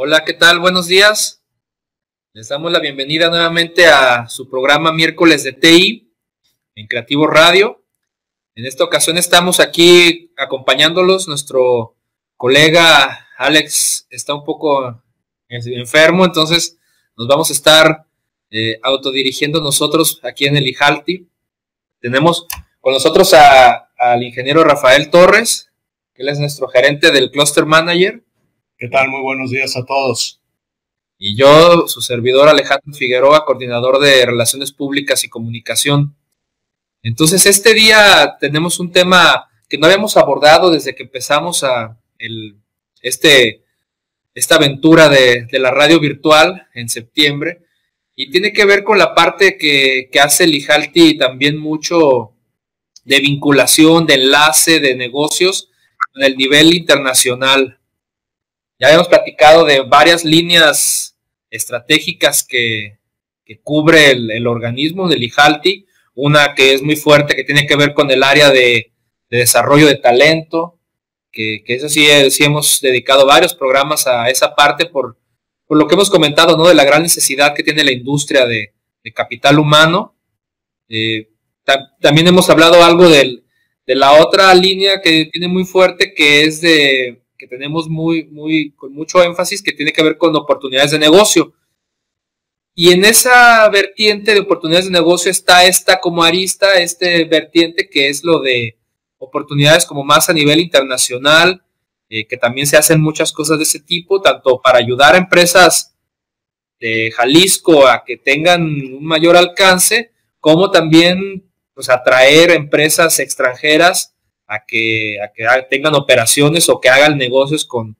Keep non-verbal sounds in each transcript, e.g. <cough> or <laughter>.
Hola, ¿qué tal? Buenos días. Les damos la bienvenida nuevamente a su programa miércoles de TI en Creativo Radio. En esta ocasión estamos aquí acompañándolos. Nuestro colega Alex está un poco enfermo, entonces nos vamos a estar eh, autodirigiendo nosotros aquí en el IJALTI. Tenemos con nosotros al ingeniero Rafael Torres, que él es nuestro gerente del Cluster Manager. ¿Qué tal? Muy buenos días a todos. Y yo, su servidor Alejandro Figueroa, coordinador de Relaciones Públicas y Comunicación. Entonces, este día tenemos un tema que no habíamos abordado desde que empezamos a este, esta aventura de, la radio virtual en septiembre, y tiene que ver con la parte que, que hace el IJALTI también mucho de vinculación, de enlace, de negocios en el nivel internacional. Ya habíamos platicado de varias líneas estratégicas que, cubre el, organismo del IJALTI, una que es muy fuerte, que tiene que ver con el área de, desarrollo de talento, que, eso sí, eh, sí, hemos dedicado varios programas a esa parte por, lo que hemos comentado, ¿no? De la gran necesidad que tiene la industria de, capital humano. Eh, también hemos hablado algo de la otra línea que tiene muy fuerte, que es de que tenemos muy, muy, con mucho énfasis que tiene que ver con oportunidades de negocio. Y en esa vertiente de oportunidades de negocio está esta como arista, este vertiente que es lo de oportunidades como más a nivel internacional, eh, que también se hacen muchas cosas de ese tipo, tanto para ayudar a empresas de Jalisco a que tengan un mayor alcance, como también pues, atraer empresas extranjeras a que, a que tengan operaciones o que hagan negocios con,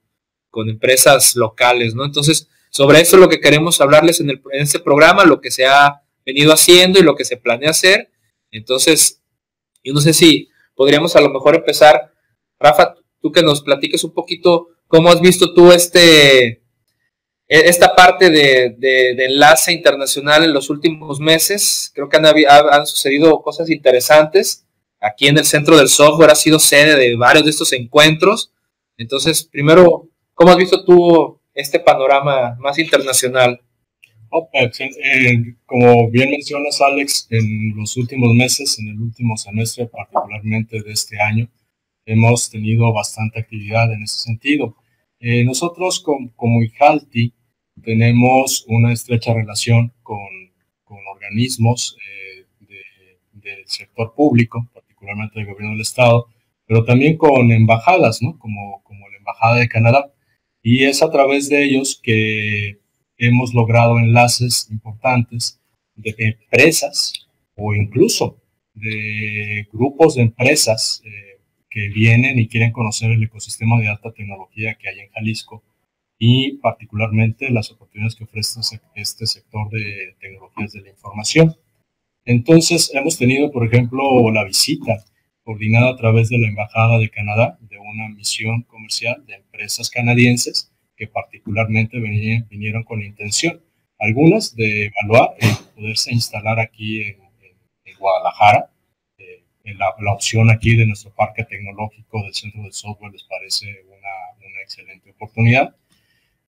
empresas locales, ¿no? Entonces, sobre eso es lo que queremos hablarles en, el, en este programa, lo que se ha venido haciendo y lo que se planea hacer. Entonces, yo no sé si podríamos a lo mejor empezar, Rafa, tú que nos platiques un poquito cómo has visto tú este, e, esta parte de, de, enlace internacional en los últimos meses. Creo que han, han sucedido cosas interesantes aquí en el centro del software ha sido sede de varios de estos encuentros. Entonces, primero, ¿cómo has visto tú este panorama más internacional? Oh, pues, eh, como bien mencionas, Alex, en los últimos meses, en el último semestre particularmente de este año, hemos tenido bastante actividad en ese sentido. Eh, nosotros como IJALTI tenemos una estrecha relación con, con organismos eh, del sector público, particularmente del gobierno del Estado, pero también con embajadas, ¿no? Como, como la Embajada de Canadá. Y es a través de ellos que hemos logrado enlaces importantes de empresas o incluso de grupos de empresas eh, que vienen y quieren conocer el ecosistema de alta tecnología que hay en Jalisco y particularmente las oportunidades que ofrece este sector de tecnologías de la información. Entonces, hemos tenido, por ejemplo, la visita coordinada a través de la Embajada de Canadá de una misión comercial de empresas canadienses que particularmente vinieron con la intención, algunas de evaluar el poderse instalar aquí en, Guadalajara. Eh, la, opción aquí de nuestro parque tecnológico del Centro del Software les parece una, excelente oportunidad.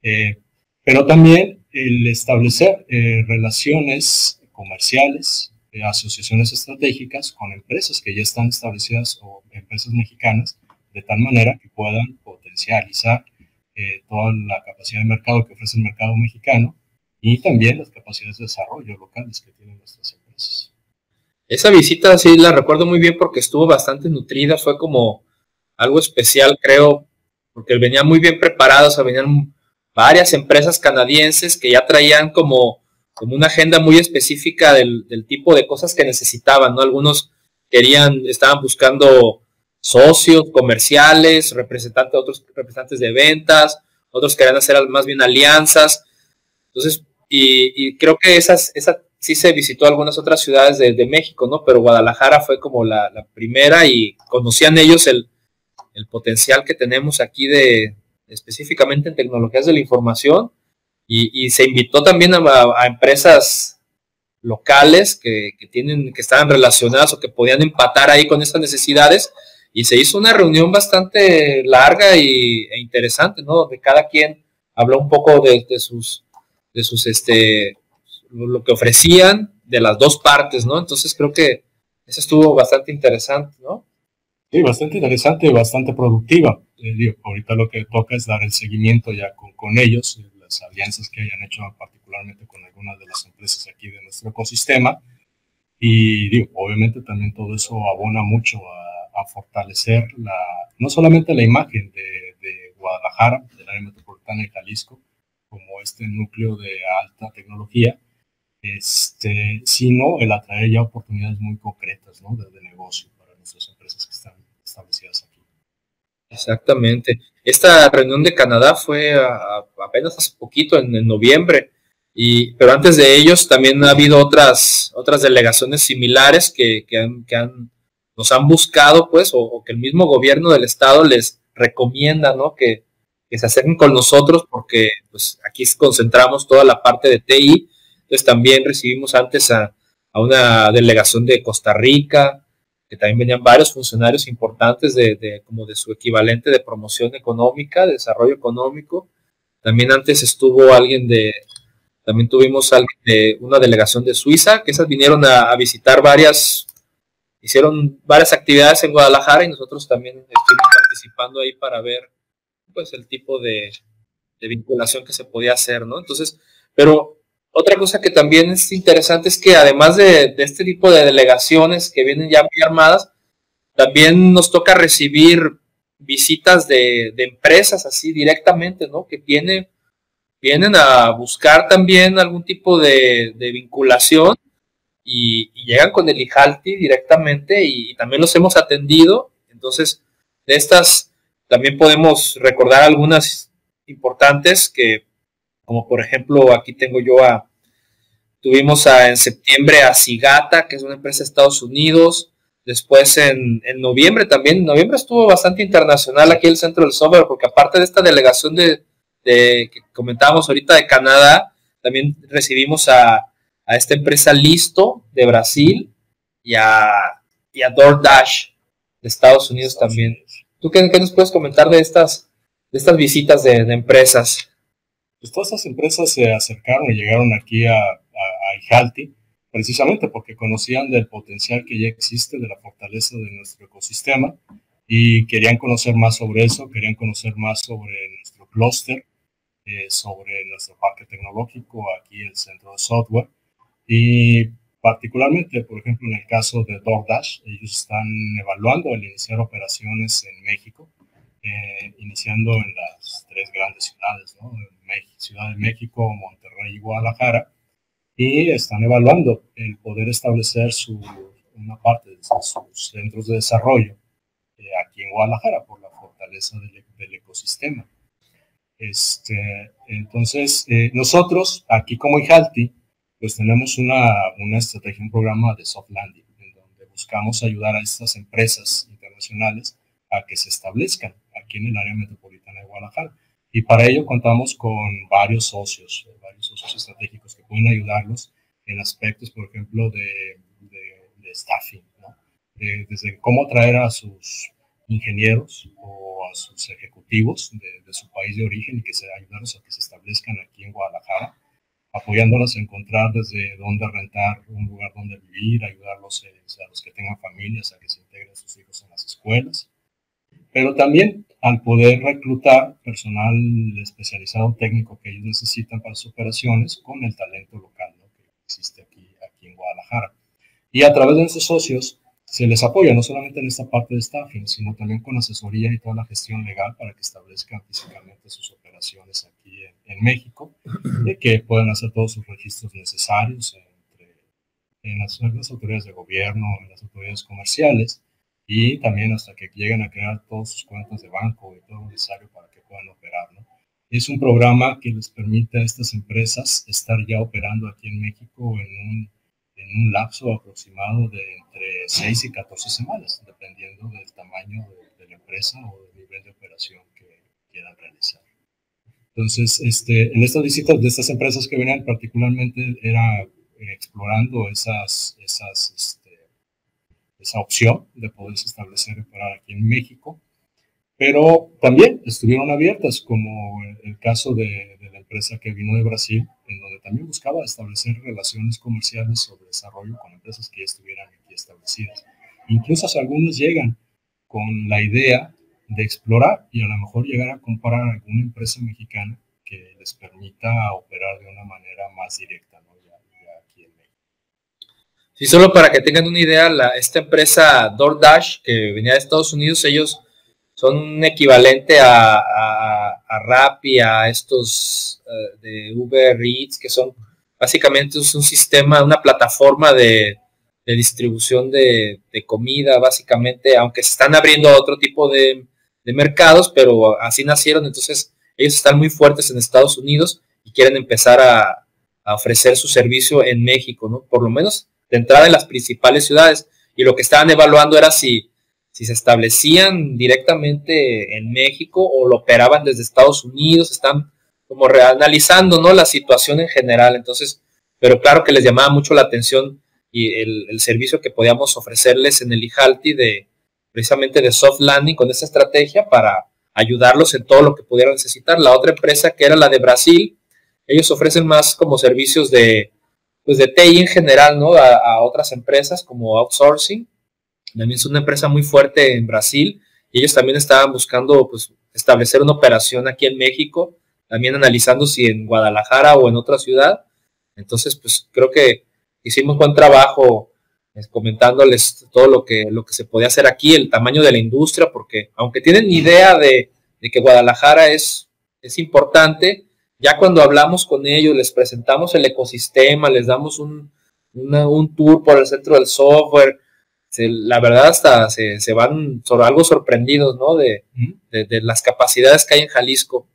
Eh, pero también el establecer eh, relaciones comerciales asociaciones estratégicas con empresas que ya están establecidas o empresas mexicanas, de tal manera que puedan potencializar eh, toda la capacidad de mercado que ofrece el mercado mexicano y también las capacidades de desarrollo locales que tienen nuestras empresas. Esa visita sí la recuerdo muy bien porque estuvo bastante nutrida, fue como algo especial, creo, porque venía muy bien preparado, o sea, venían varias empresas canadienses que ya traían como como una agenda muy específica del, tipo de cosas que necesitaban, ¿no? Algunos querían, estaban buscando socios comerciales, representantes, otros representantes de ventas, otros querían hacer más bien alianzas. Entonces, y, creo que esas, esa sí se visitó algunas otras ciudades de, México, ¿no? Pero Guadalajara fue como la, primera y conocían ellos el, el, potencial que tenemos aquí de específicamente en tecnologías de la información y, se invitó también a, empresas locales que, tienen, que estaban relacionadas o que podían empatar ahí con estas necesidades y se hizo una reunión bastante larga y, e interesante, ¿no? Donde cada quien habló un poco de, sus, de sus, este, lo que ofrecían de las dos partes, ¿no? Entonces creo que eso estuvo bastante interesante, ¿no? Sí, bastante interesante y bastante productiva. Eh, ahorita lo que toca es dar el seguimiento ya con, ellos, las alianzas que hayan hecho particularmente con algunas de las empresas aquí de nuestro ecosistema. Y digo, obviamente también todo eso abona mucho a, a fortalecer la, no solamente la imagen de, de Guadalajara, del área metropolitana de Jalisco, como este núcleo de alta tecnología, este, sino el atraer ya oportunidades muy concretas ¿no? de, negocio para nuestras empresas que están establecidas aquí. Exactamente. Esta reunión de Canadá fue apenas hace poquito, en, noviembre, y, pero antes de ellos también ha habido otras, otras delegaciones similares que, que, han, que han, nos han buscado, pues, o, que el mismo gobierno del estado les recomienda, ¿no? Que, que se acerquen con nosotros porque pues aquí concentramos toda la parte de TI entonces también recibimos antes a, una delegación de Costa Rica, que también venían varios funcionarios importantes de, como de su equivalente de promoción económica, de desarrollo económico. También antes estuvo alguien de, también tuvimos alguien de una delegación de Suiza, que esas vinieron a, visitar varias, hicieron varias actividades en Guadalajara y nosotros también estuvimos participando ahí para ver pues el tipo de, de vinculación que se podía hacer, ¿no? Entonces, pero otra cosa que también es interesante es que además de, este tipo de delegaciones que vienen ya muy armadas, también nos toca recibir visitas de, empresas así directamente, ¿no? Que vienen, vienen a buscar también algún tipo de, vinculación y, llegan con el IJALTI directamente y, también los hemos atendido. Entonces, de estas también podemos recordar algunas importantes que como por ejemplo aquí tengo yo a, tuvimos en septiembre a Cigata, que es una empresa de Estados Unidos, después en, noviembre también, en noviembre estuvo bastante internacional aquí el centro del software, porque aparte de esta delegación de, que comentábamos ahorita de Canadá, también recibimos a, esta empresa Listo de Brasil y a, y a DoorDash de Estados Unidos también. ¿Tú qué, nos puedes comentar de estas, de estas visitas de, de empresas? Pues todas esas empresas se acercaron y llegaron aquí a, a, IJALTI precisamente porque conocían del potencial que ya existe, de la fortaleza de nuestro ecosistema y querían conocer más sobre eso, querían conocer más sobre nuestro clúster, eh, sobre nuestro parque tecnológico, aquí el centro de software. Y particularmente, por ejemplo, en el caso de DoorDash, ellos están evaluando el iniciar operaciones en México, iniciando en las tres grandes ciudades. Ciudad de México, Monterrey y Guadalajara, y están evaluando el poder establecer su, una parte de sus centros de desarrollo eh, aquí en Guadalajara por la fortaleza del, del ecosistema. Este, entonces, eh, nosotros aquí como IJALTI, pues tenemos una, una estrategia, un programa de soft landing, en donde buscamos ayudar a estas empresas internacionales a que se establezcan aquí en el área metropolitana de Guadalajara. Y para ello contamos con varios socios, varios socios estratégicos que pueden ayudarlos en aspectos, por ejemplo, de, staffing, ¿no? desde cómo traer a sus ingenieros o a sus ejecutivos de, su país de origen y que se ayudarlos a que se establezcan aquí en Guadalajara, apoyándolos a encontrar desde dónde rentar un lugar donde vivir, ayudarlos eh, a los que tengan familias a que se integren sus hijos en las escuelas, pero también al poder reclutar personal especializado técnico que ellos necesitan para sus operaciones con el talento local que existe aquí, aquí en Guadalajara. Y a través de esos socios se les apoya no solamente en esta parte de staffing, sino también con asesoría y toda la gestión legal para que establezcan físicamente sus operaciones aquí en, México <clears throat> y que puedan hacer todos sus registros necesarios entre, en las, en las autoridades de gobierno, en las autoridades comerciales y también hasta que lleguen a crear todas sus cuentas de banco y todo lo necesario para que puedan operar. ¿no? Es un programa que les permite a estas empresas estar ya operando aquí en México en un, en un lapso aproximado de entre 6 y 14 semanas, dependiendo del tamaño de, la empresa o del nivel de operación que quieran realizar. Entonces, este, en estas visitas de estas empresas que venían particularmente era eh, explorando esas, esas esa opción de poderse establecer y operar aquí en México. Pero también estuvieron abiertas, como el caso de, empresa que vino de Brasil, en donde también buscaba establecer relaciones comerciales sobre desarrollo con empresas que ya estuvieran aquí establecidas. Incluso algunos llegan con la idea de explorar y a lo mejor llegar a comprar alguna empresa mexicana que les permita operar de una manera más directa. Ya, aquí en México. Sí, solo para que tengan una idea, la, esta empresa DoorDash, que venía de Estados Unidos, ellos son un equivalente a, a, a Rappi, a estos uh, de Uber Eats, que son básicamente un sistema, una plataforma de, de distribución de, de, comida, básicamente, aunque se están abriendo otro tipo de, de mercados, pero así nacieron, entonces ellos están muy fuertes en Estados Unidos y quieren empezar a, a, ofrecer su servicio en México, ¿no? Por lo menos de entrada en las principales ciudades. Y lo que estaban evaluando era si, si se establecían directamente en México o lo operaban desde Estados Unidos, están como reanalizando, ¿no? La situación en general. Entonces, pero claro que les llamaba mucho la atención y el, el servicio que podíamos ofrecerles en el IJALTI de, precisamente de soft landing con esa estrategia para ayudarlos en todo lo que pudieran necesitar. La otra empresa que era la de Brasil, ellos ofrecen más como servicios de, pues de TI en general, ¿no? A, otras empresas como outsourcing. También es una empresa muy fuerte en Brasil y ellos también estaban buscando pues establecer una operación aquí en México, también analizando si en Guadalajara o en otra ciudad. Entonces, pues creo que hicimos buen trabajo comentándoles todo lo que, lo que se podía hacer aquí, el tamaño de la industria, porque aunque tienen idea de, de que Guadalajara es, es importante, ya cuando hablamos con ellos, les presentamos el ecosistema, les damos un, una, un tour por el centro del software, se, la verdad hasta se, se, van sobre algo sorprendidos, ¿no? De, de, de, las capacidades que hay en Jalisco.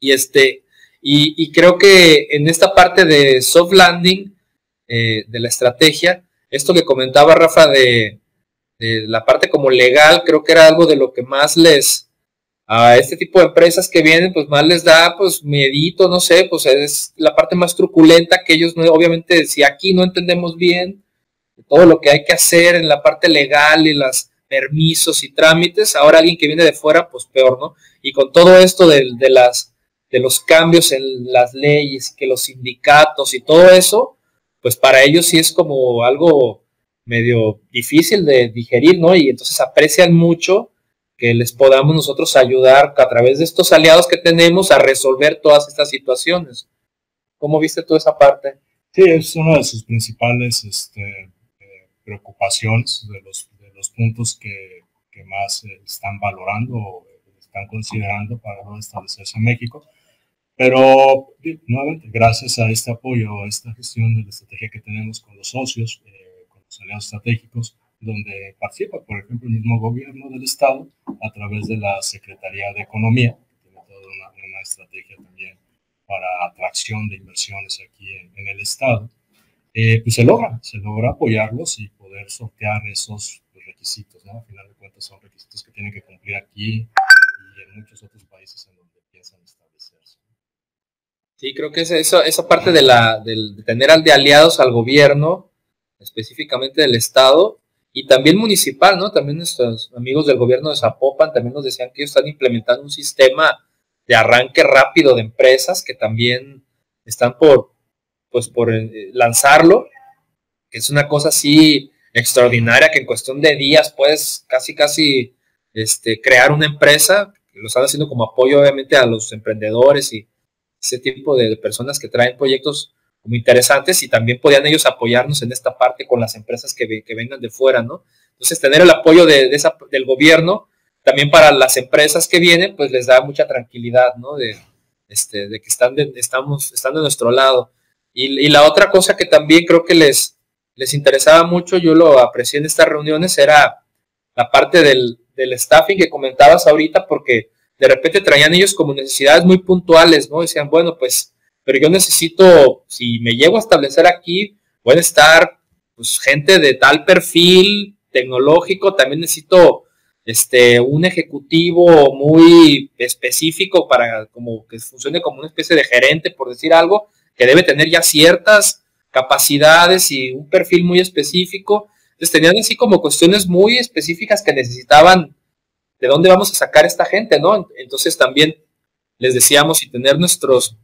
Y este, y, y creo que en esta parte de soft landing, eh, de la estrategia, esto que comentaba Rafa de, de, la parte como legal, creo que era algo de lo que más les, a este tipo de empresas que vienen, pues más les da, pues, miedito, no sé, pues es la parte más truculenta que ellos, no, obviamente, si aquí no entendemos bien todo lo que hay que hacer en la parte legal y los permisos y trámites, ahora alguien que viene de fuera, pues peor, ¿no? Y con todo esto de, de las de los cambios en las leyes, que los sindicatos y todo eso, pues para ellos sí es como algo medio difícil de digerir, ¿no? Y entonces aprecian mucho que les podamos nosotros ayudar a través de estos aliados que tenemos a resolver todas estas situaciones. ¿Cómo viste tú esa parte? Sí, es una de sus principales este, eh, preocupaciones, de los, puntos que, más están valorando o están considerando para no establecerse en México. Pero, nuevamente, gracias a este apoyo, a esta gestión de la estrategia que tenemos con los socios, eh, con los aliados estratégicos, donde participa, por ejemplo, el mismo gobierno del Estado a través de la Secretaría de Economía, que tiene toda una, estrategia también para atracción de inversiones aquí en, el Estado, eh, pues se logra, se logra apoyarlos y poder sortear esos requisitos, ¿no? Al final de cuentas son requisitos que tienen que cumplir aquí y en muchos otros países en donde piensan establecerse. Sí, creo que es eso, esa parte de, la, de tener de aliados al gobierno, específicamente del Estado, y también municipal, ¿no? También nuestros amigos del gobierno de Zapopan también nos decían que ellos están implementando un sistema de arranque rápido de empresas que también están por, pues, por eh, lanzarlo, que es una cosa así extraordinaria que en cuestión de días puedes casi, casi este, crear una empresa, lo están haciendo como apoyo obviamente a los emprendedores y ese tipo de personas que traen proyectos como interesantes y también podían ellos apoyarnos en esta parte con las empresas que, que vengan de fuera, ¿no? Entonces, tener el apoyo de, de esa, del gobierno también para las empresas que vienen, pues les da mucha tranquilidad, ¿no? De, este, de que están de, estamos, están de nuestro lado. Y, y, la otra cosa que también creo que les, les interesaba mucho, yo lo aprecié en estas reuniones, era la parte del, del staffing que comentabas ahorita, porque de repente traían ellos como necesidades muy puntuales, ¿no? Decían, bueno, pues pero yo necesito, si me llego a establecer aquí, puede estar pues, gente de tal perfil tecnológico, también necesito este, un ejecutivo muy específico para como que funcione como una especie de gerente, por decir algo, que debe tener ya ciertas capacidades y un perfil muy específico. Entonces tenían así como cuestiones muy específicas que necesitaban de dónde vamos a sacar esta gente, ¿no? Entonces también les decíamos y tener nuestros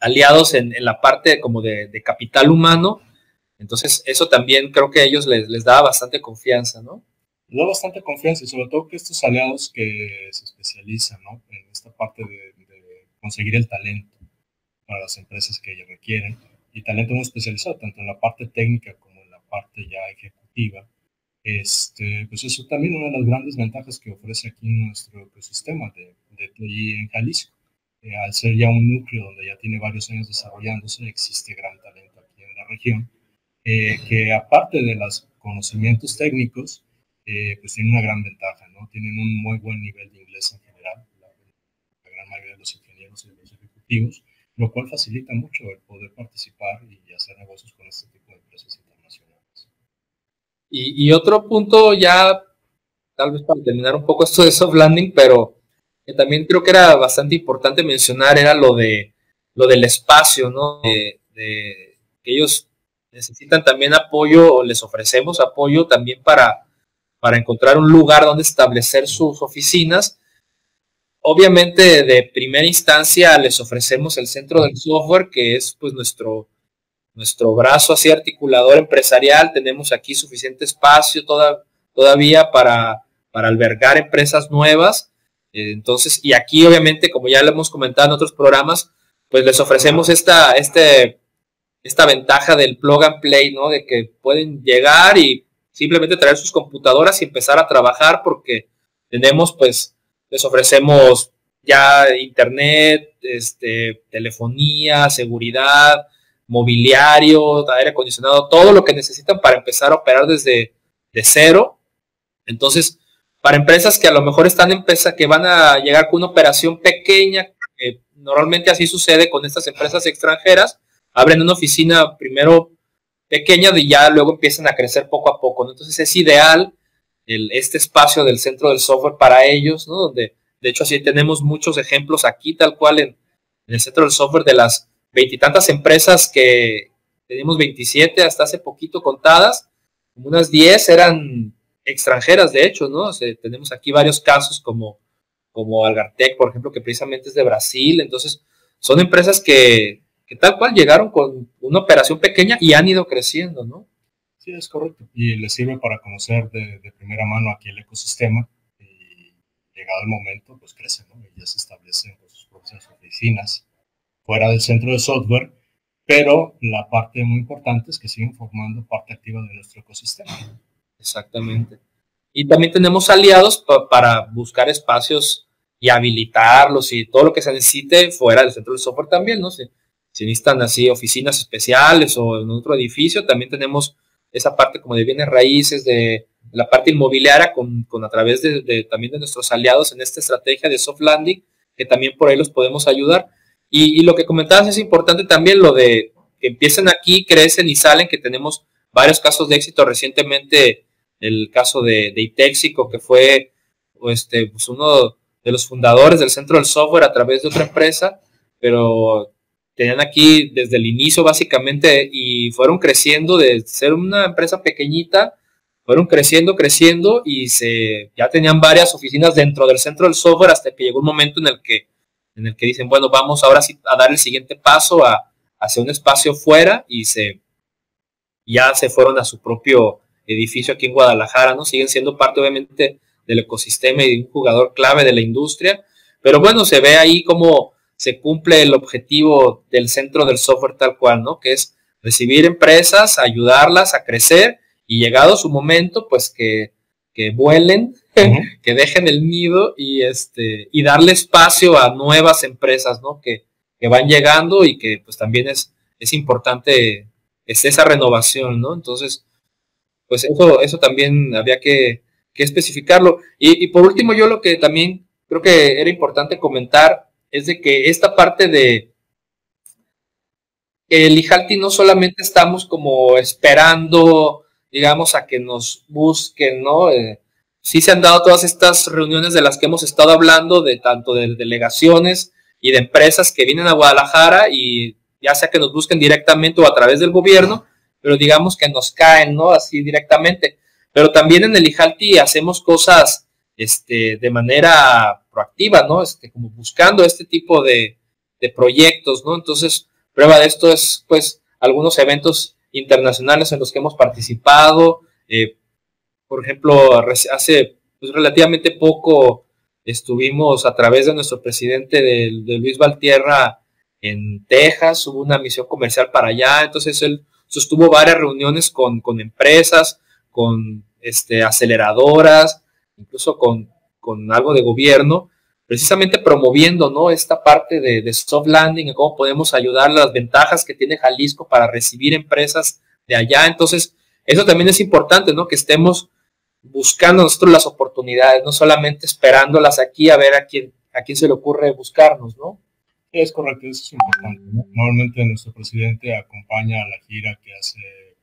aliados en, la parte como de, capital humano. Entonces, eso también creo que a ellos les, les da bastante confianza, ¿no? Les da bastante confianza y sobre todo que estos aliados que se especializan ¿no? en esta parte de, conseguir el talento para las empresas que requieren y talento muy especializado, tanto en la parte técnica como en la parte ya ejecutiva. Este, pues eso también una de las grandes ventajas que ofrece aquí nuestro ecosistema de, de TI en Jalisco al ser ya un núcleo donde ya tiene varios años desarrollándose, existe gran talento aquí en la región, eh, que aparte de los conocimientos técnicos, eh, pues tiene una gran ventaja, ¿no? Tienen un muy buen nivel de inglés en general, la, gran mayoría de los ingenieros y los ejecutivos, lo cual facilita mucho el poder participar y hacer negocios con este tipo de empresas internacionales. Y, y otro punto ya, tal vez para terminar un poco esto de soft landing, pero también creo que era bastante importante mencionar era lo de lo del espacio, ¿no? Que ellos necesitan también apoyo o les ofrecemos apoyo también para, para encontrar un lugar donde establecer sus oficinas. Obviamente de primera instancia les ofrecemos el centro del software, que es pues nuestro, nuestro brazo así articulador empresarial. Tenemos aquí suficiente espacio toda, todavía para, para albergar empresas nuevas entonces, y aquí obviamente, como ya lo hemos comentado en otros programas, pues les ofrecemos esta, este, esta ventaja del plug and play, ¿no? De que pueden llegar y simplemente traer sus computadoras y empezar a trabajar porque tenemos, pues, les ofrecemos ya internet, este, telefonía, seguridad, mobiliario, aire acondicionado, todo lo que necesitan para empezar a operar desde de cero. Entonces, para empresas que a lo mejor están empresas que van a llegar con una operación pequeña, que normalmente así sucede con estas empresas extranjeras, abren una oficina primero pequeña y ya luego empiezan a crecer poco a poco. Entonces es ideal este espacio del centro del software para ellos, ¿no? donde de hecho así tenemos muchos ejemplos aquí tal cual en, en el centro del software de las veintitantas empresas que tenemos 27 hasta hace poquito contadas, unas 10 eran extranjeras, de hecho, ¿no? tenemos aquí varios casos como, como Algartec, por ejemplo, que precisamente es de Brasil. Entonces, son empresas que, tal cual llegaron con una operación pequeña y han ido creciendo, ¿no? Sí, es correcto. Y les sirve para conocer de, primera mano aquí el ecosistema y llegado el momento, pues crecen, ¿no? Y ya se establecen sus propias oficinas fuera del centro de software, pero la parte muy importante es que siguen formando parte activa de nuestro ecosistema. Exactamente. Y también tenemos aliados para buscar espacios y habilitarlos y todo lo que se necesite fuera del centro de software también, ¿no? Si, si necesitan así oficinas especiales o en otro edificio, también tenemos esa parte como de bienes raíces, de la parte inmobiliaria con, con a través de, también de nuestros aliados en esta estrategia de soft landing, que también por ahí los podemos ayudar. Y, y lo que comentabas es importante también lo de que empiecen aquí, crecen y salen, que tenemos varios casos de éxito recientemente el caso de, de Itexico, que fue este, pues uno de los fundadores del centro del software a través de otra empresa, pero tenían aquí desde el inicio básicamente y fueron creciendo de ser una empresa pequeñita, fueron creciendo, creciendo y se ya tenían varias oficinas dentro del centro del software hasta que llegó un momento en el que en el que dicen, bueno, vamos ahora sí a dar el siguiente paso a hacer un espacio fuera y se ya se fueron a su propio edificio aquí en Guadalajara, ¿no? Siguen siendo parte obviamente del ecosistema y de un jugador clave de la industria, pero bueno, se ve ahí cómo se cumple el objetivo del centro del software tal cual, ¿no? Que es recibir empresas, ayudarlas a crecer y llegado su momento, pues que, que vuelen, <laughs> que dejen el nido y, este, y darle espacio a nuevas empresas, ¿no? Que, que van llegando y que pues también es, es importante es esa renovación, ¿no? Entonces, pues eso, eso también había que, especificarlo. Y, por último, yo lo que también creo que era importante comentar es de que esta parte de el IJALTI no solamente estamos como esperando, digamos, a que nos busquen, ¿no? Eh, sí se han dado todas estas reuniones de las que hemos estado hablando, de tanto de delegaciones y de empresas que vienen a Guadalajara y ya sea que nos busquen directamente o a través del gobierno, pero digamos que nos caen, ¿no? Así directamente. Pero también en el IJALTI hacemos cosas este, de manera proactiva, ¿no? Este, como buscando este tipo de, de proyectos, ¿no? Entonces, Prueba de esto es, pues, algunos eventos internacionales en los que hemos participado. Eh, por ejemplo, hace pues, relativamente poco estuvimos a través de nuestro presidente de, Luis Valtierra en Texas, hubo una misión comercial para allá, entonces él sostuvo varias reuniones con, con empresas, con este, aceleradoras, incluso con, con algo de gobierno, precisamente promoviendo ¿no? esta parte de, soft landing, cómo podemos ayudar las ventajas que tiene Jalisco para recibir empresas de allá. Entonces, eso también es importante, ¿no? Que estemos buscando nosotros las oportunidades, no solamente esperándolas aquí a ver a quién, a quién se le ocurre buscarnos, ¿no? Es correcto, eso es importante. Normalmente nuestro presidente acompaña a la gira que hace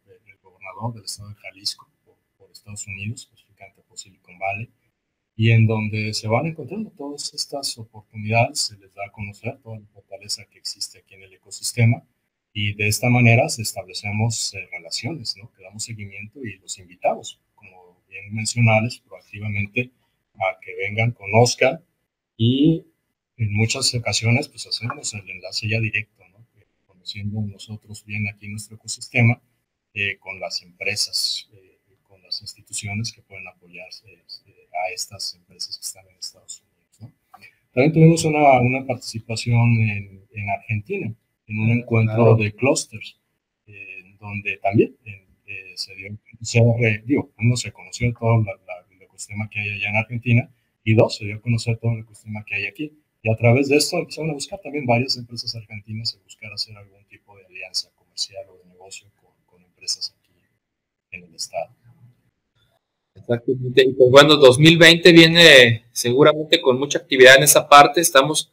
el gobernador del estado de Jalisco por, Estados Unidos, específicamente por Silicon Valley y en donde se van encontrando todas estas oportunidades, se les da a conocer toda la fortaleza que existe aquí en el ecosistema y de esta manera establecemos eh, relaciones, ¿no? que damos seguimiento y los invitamos, como bien mencionales, proactivamente a que vengan, conozcan y en muchas ocasiones pues hacemos el enlace ya directo, ¿no? conociendo nosotros bien aquí nuestro ecosistema eh, con las empresas, eh, con las instituciones que pueden apoyarse a estas empresas que están en Estados Unidos. También tuvimos una, una participación en, en, Argentina, en un encuentro de clusters, eh, donde también eh, se dio, se, digo, uno se conoció todo el ecosistema que hay allá en Argentina, y dos, se dio a conocer todo el ecosistema que hay aquí. Y a través de esto empezaron a buscar también varias empresas argentinas a buscar hacer algún tipo de alianza comercial o de negocio con, con empresas aquí en el estado. Exactamente. Y pues bueno, 2020 viene seguramente con mucha actividad en esa parte. Estamos,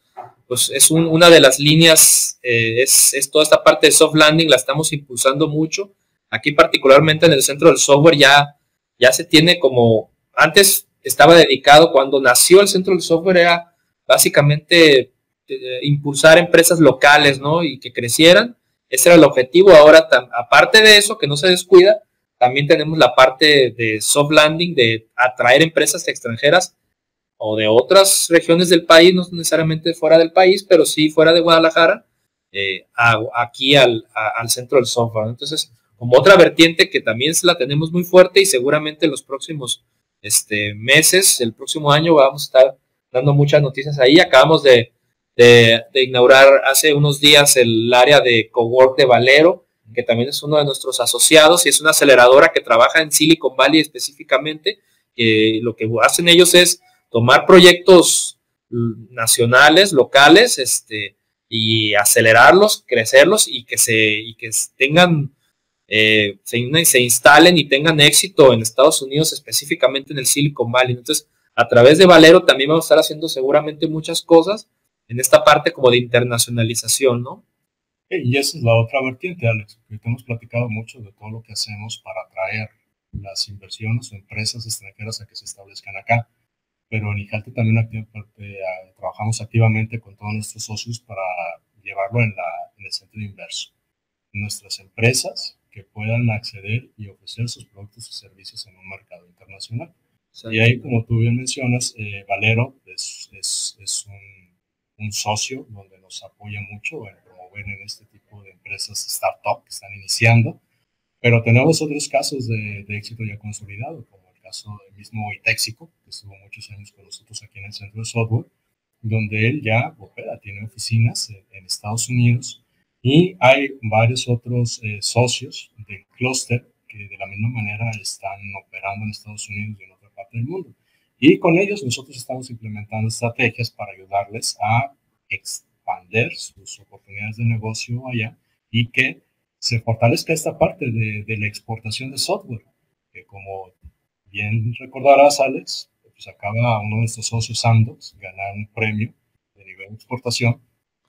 pues es una de las líneas, eh, es, es, toda esta parte de soft landing, la estamos impulsando mucho. Aquí particularmente en el centro del software ya, ya se tiene como, antes estaba dedicado, cuando nació el centro del software era básicamente eh, impulsar empresas locales, ¿no? Y que crecieran. Ese era el objetivo. Ahora, aparte de eso, que no se descuida, también tenemos la parte de soft landing, de atraer empresas extranjeras o de otras regiones del país, no necesariamente fuera del país, pero sí fuera de Guadalajara, eh, aquí al, centro del software. Entonces, como otra vertiente que también la tenemos muy fuerte y seguramente en los próximos este, meses, el próximo año, vamos a estar dando muchas noticias ahí. Acabamos de, de, inaugurar hace unos días el área de cowork de Valero, que también es uno de nuestros asociados y es una aceleradora que trabaja en Silicon Valley específicamente, que lo que hacen ellos es tomar proyectos nacionales, locales, este, y acelerarlos, crecerlos y que se, y que tengan, eh, se instalen y tengan éxito en Estados Unidos, específicamente en el Silicon Valley. Entonces, a través de Valero también vamos a estar haciendo seguramente muchas cosas en esta parte como de internacionalización, ¿no? Y esa es la otra vertiente, Alex, que hemos platicado mucho de todo lo que hacemos para atraer las inversiones o empresas extranjeras a que se establezcan acá. Pero en IJALTE también trabajamos activamente con todos nuestros socios para llevarlo en, la, en el sentido inverso. Nuestras empresas que puedan acceder y ofrecer sus productos y servicios en un mercado internacional. Y ahí, como tú bien mencionas, eh, Valero es, es, es un, un, socio donde nos apoya mucho en en este tipo de empresas startup que están iniciando, pero tenemos otros casos de, éxito ya consolidado, como el caso del mismo Itexico, que estuvo muchos años con nosotros aquí en el centro de software, donde él ya opera, tiene oficinas en, Estados Unidos. Y hay varios otros eh, socios del clúster que de la misma manera están operando en Estados Unidos y en parte del mundo. Y con ellos nosotros estamos implementando estrategias para ayudarles a expander sus oportunidades de negocio allá y que se fortalezca esta parte de, de la exportación de software, que como bien recordarás, Alex, pues acaba uno de estos socios Sandox ganar un premio de nivel de exportación,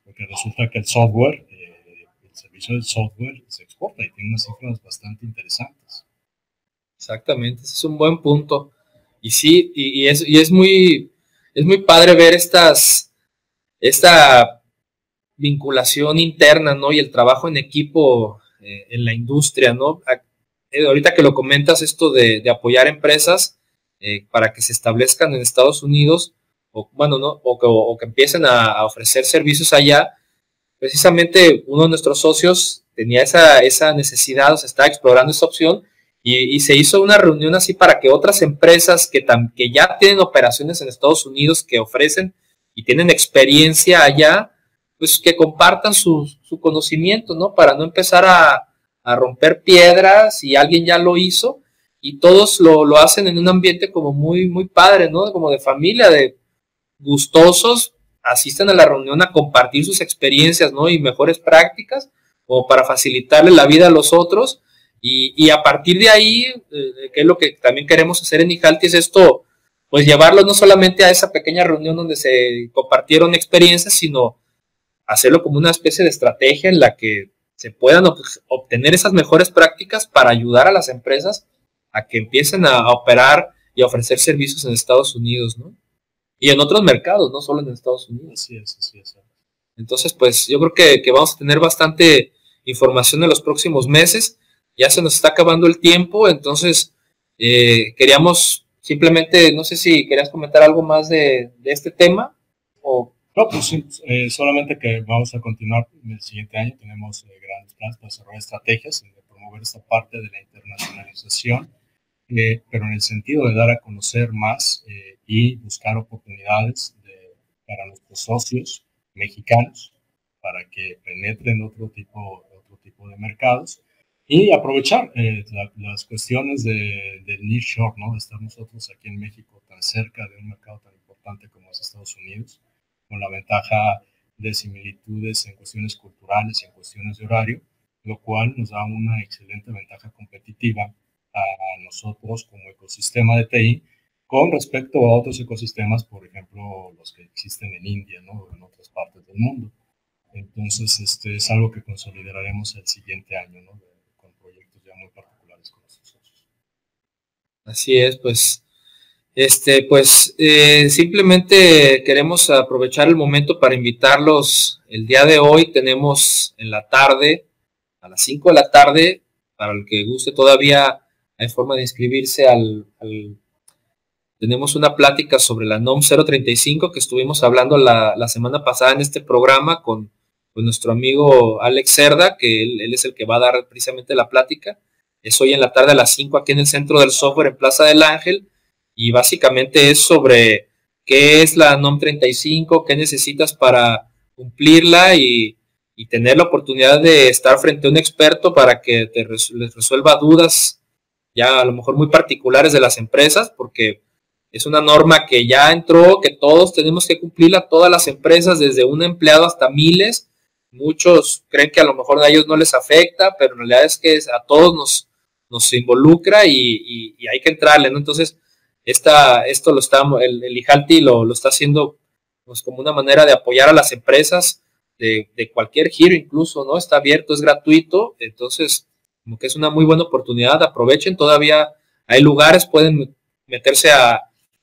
porque resulta que el software, eh, el servicio del software se exporta y tiene unas cifras bastante interesantes. Exactamente, ese es un buen punto. Y sí, y, es, muy, es muy padre ver estas, esta vinculación interna, ¿no? Y el trabajo en equipo eh, en la industria, ¿no? Eh, ahorita que lo comentas, esto de, apoyar empresas eh, para que se establezcan en Estados Unidos, o bueno, ¿no? O, que empiecen a, ofrecer servicios allá, precisamente uno de nuestros socios tenía esa, esa necesidad, o sea, estaba explorando esa opción y, se hizo una reunión así para que otras empresas que, que ya tienen operaciones en Estados Unidos, que ofrecen y tienen experiencia allá, pues que compartan su, su conocimiento, ¿no? Para no empezar a, a, romper piedras y alguien ya lo hizo y todos lo, lo, hacen en un ambiente como muy, muy padre, ¿no? Como de familia, de gustosos, asisten a la reunión a compartir sus experiencias, ¿no? Y mejores prácticas, o para facilitarle la vida a los otros y, a partir de ahí, eh, que es lo que también queremos hacer en Ijalti, es esto, pues llevarlo no solamente a esa pequeña reunión donde se compartieron experiencias, sino hacerlo como una especie de estrategia en la que se puedan obtener esas mejores prácticas para ayudar a las empresas a que empiecen a, operar y a ofrecer servicios en Estados Unidos, ¿no? Y en otros mercados, no solo en Estados Unidos. Así es, así es. Entonces, pues yo creo que, que vamos a tener bastante información en los próximos meses ya se nos está acabando el tiempo, entonces eh, queríamos simplemente, no sé si querías comentar algo más de, este tema o... No, pues eh, solamente que vamos a continuar en el siguiente año, tenemos eh, grandes planes para desarrollar estrategias, de promover esta parte de la internacionalización, pero en el sentido de dar a conocer más y buscar oportunidades para nuestros socios mexicanos para que penetren otro tipo, otro tipo de mercados y aprovechar eh, las cuestiones de, del nearshore, ¿no? Estar nosotros aquí en México tan cerca de un mercado tan importante como es Estados Unidos, con la ventaja de similitudes en cuestiones culturales y en cuestiones de horario, lo cual nos da una excelente ventaja competitiva a nosotros como ecosistema de TI con respecto a otros ecosistemas, por ejemplo, los que existen en India, ¿no? O en otras partes del mundo. Entonces, este es algo que consolidaremos el siguiente año, ¿no? Así es, pues, este, pues, eh, simplemente queremos aprovechar el momento para invitarlos. El día de hoy tenemos en la tarde, a las 5 de la tarde, para el que guste todavía, hay forma de inscribirse al, tenemos una plática sobre la NOM 035 que estuvimos hablando la, semana pasada en este programa con, nuestro amigo Alex Cerda, que él, es el que va a dar precisamente la plática. Es hoy en la tarde a las 5 aquí en el centro del software en Plaza del Ángel y básicamente es sobre qué es la NOM 35, qué necesitas para cumplirla y, tener la oportunidad de estar frente a un experto para que te les resuelva dudas ya a lo mejor muy particulares de las empresas, porque es una norma que ya entró, que todos tenemos que cumplirla, todas las empresas, desde un empleado hasta miles. Muchos creen que a lo mejor a ellos no les afecta, pero en realidad es que a todos nos, nos involucra y, hay que entrarle, ¿no? Entonces, esta, esto lo está, el, el IJALTI lo, lo, está haciendo pues como una manera de apoyar a las empresas de, cualquier giro incluso, ¿no? Está abierto, es gratuito, entonces como que es una muy buena oportunidad, aprovechen, todavía hay lugares, pueden meterse a,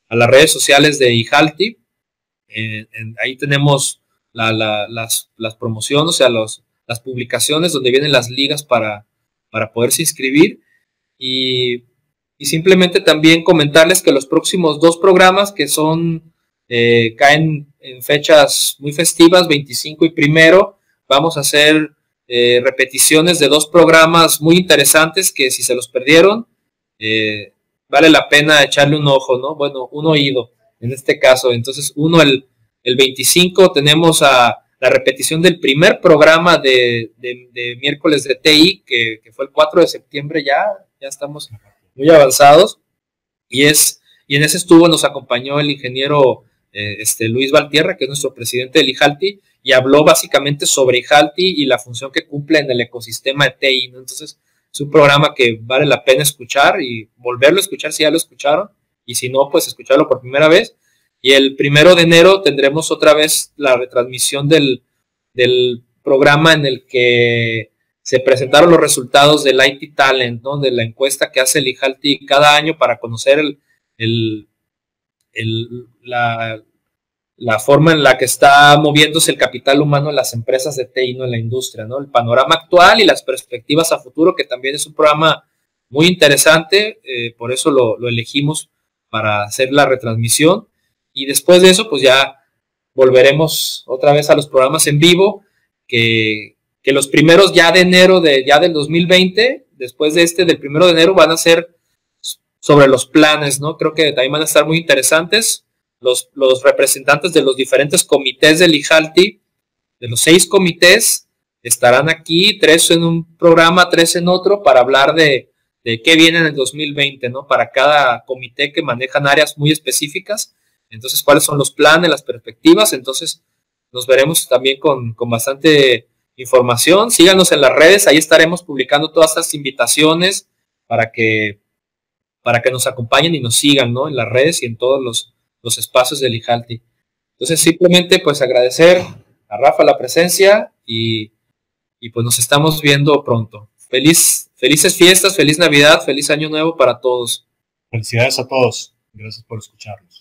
las redes sociales de IJALTI, ahí tenemos las, las, promociones, o sea, los, las publicaciones donde vienen las ligas para, para poderse inscribir y, simplemente también comentarles que los próximos dos programas que son, eh, caen en fechas muy festivas, 25 y primero, vamos a hacer eh, repeticiones de dos programas muy interesantes que si se los perdieron, eh, vale la pena echarle un ojo, ¿no? Bueno, un oído en este caso. Entonces, uno, el, el 25 tenemos a la repetición del primer programa de, miércoles de TI, que, fue el 4 de septiembre ya, ya estamos muy avanzados. Y, es, y en ese estuvo, nos acompañó el ingeniero eh, este, Luis Valtierra, que es nuestro presidente del IJALTI, y habló básicamente sobre IJALTI y la función que cumple en el ecosistema de TI. Entonces, es un programa que vale la pena escuchar y volverlo a escuchar si ya lo escucharon, y si no, pues escucharlo por primera vez. Y el primero de enero tendremos otra vez la retransmisión del, del programa en el que se presentaron los resultados del IT Talent, de la encuesta que hace el IJALTI cada año para conocer el, la, forma en la que está moviéndose el capital humano en las empresas de TI, ¿no? en la industria, ¿no? el panorama actual y las perspectivas a futuro, que también es un programa muy interesante, eh, por eso lo, elegimos para hacer la retransmisión. Y después de eso, pues ya volveremos otra vez a los programas en vivo que, que los primeros ya de enero de ya del 2020, después de este del primero de enero, van a ser sobre los planes, ¿no? Creo que también van a estar muy interesantes. Los, los representantes de los diferentes comités del IJALTI, de los seis comités, estarán aquí, tres en un programa, tres en otro, para hablar de, de qué viene en el 2020, ¿no? Para cada comité que manejan áreas muy específicas. Entonces, cuáles son los planes, las perspectivas. Entonces, nos veremos también con, con bastante información. Síganos en las redes, ahí estaremos publicando todas estas invitaciones para que, para que nos acompañen y nos sigan, ¿no? En las redes y en todos los, los espacios del IJALTI. Entonces, simplemente, pues agradecer a Rafa la presencia y, y pues nos estamos viendo pronto. Feliz, felices fiestas, feliz Navidad, feliz Año Nuevo para todos. Felicidades a todos. Gracias por escucharnos.